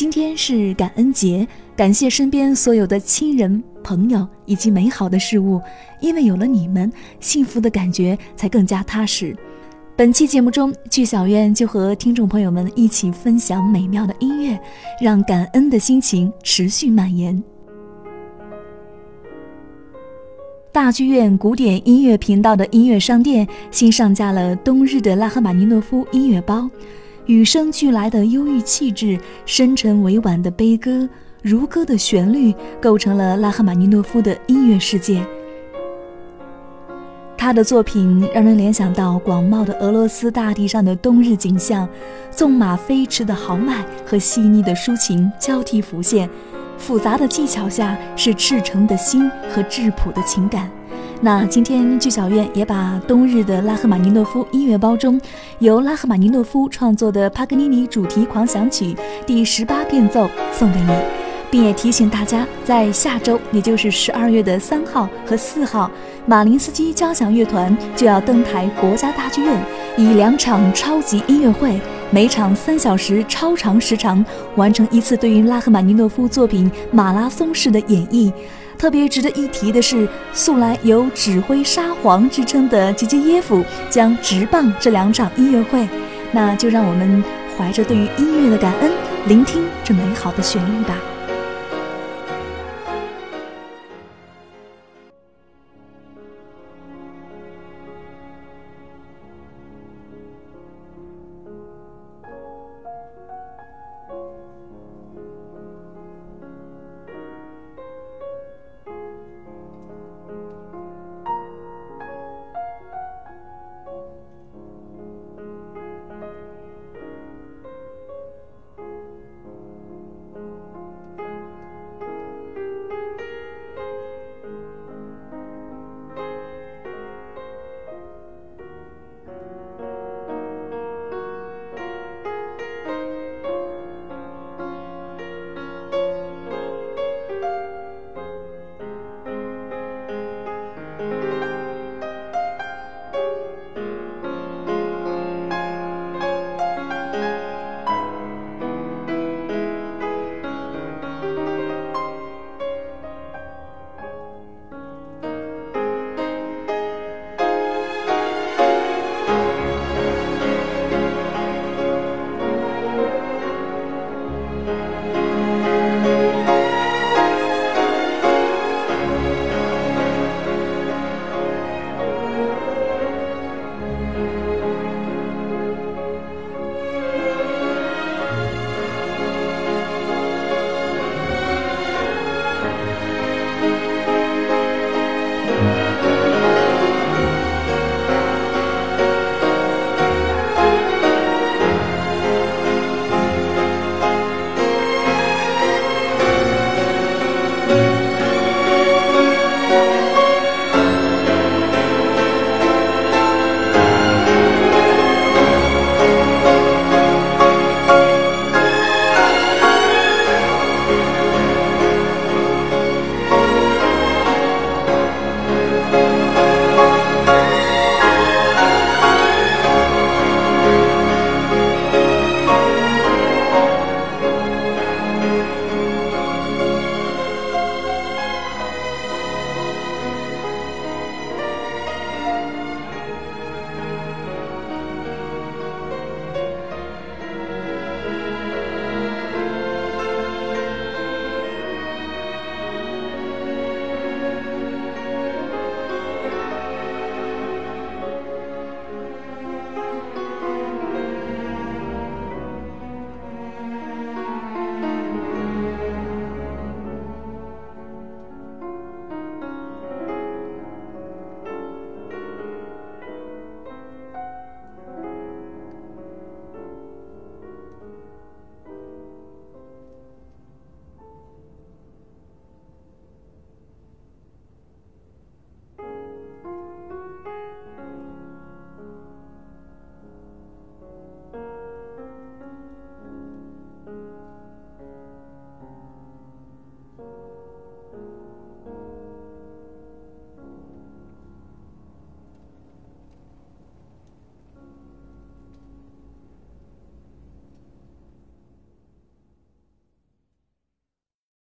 今天是感恩节，感谢身边所有的亲人、朋友以及美好的事物，因为有了你们，幸福的感觉才更加踏实。本期节目中，剧小院就和听众朋友们一起分享美妙的音乐，让感恩的心情持续蔓延。大剧院古典音乐频道的音乐商店新上架了冬日的拉赫玛尼诺夫音乐包，与生俱来的忧郁气质、深沉委婉的悲歌、如歌的旋律，构成了拉赫玛尼诺夫的音乐世界。他的作品让人联想到广袤的俄罗斯大地上的冬日景象，纵马飞驰的豪迈和细腻的抒情交替浮现。复杂的技巧下是赤诚的心和质朴的情感。那今天剧小院也把冬日的拉赫玛尼诺夫音乐包中由拉赫玛尼诺夫创作的帕格尼尼主题狂想曲第十八变奏送给你，并也提醒大家，在下周，也就是十二月的三号和四号，马林斯基交响乐团就要登台国家大剧院，以两场超级音乐会。每场三小时超长时长，完成一次对于拉赫玛尼诺夫作品马拉松式的演绎。特别值得一提的是，素来有“指挥沙皇”之称的吉吉耶夫将直棒这两场音乐会。那就让我们怀着对于音乐的感恩，聆听这美好的旋律吧。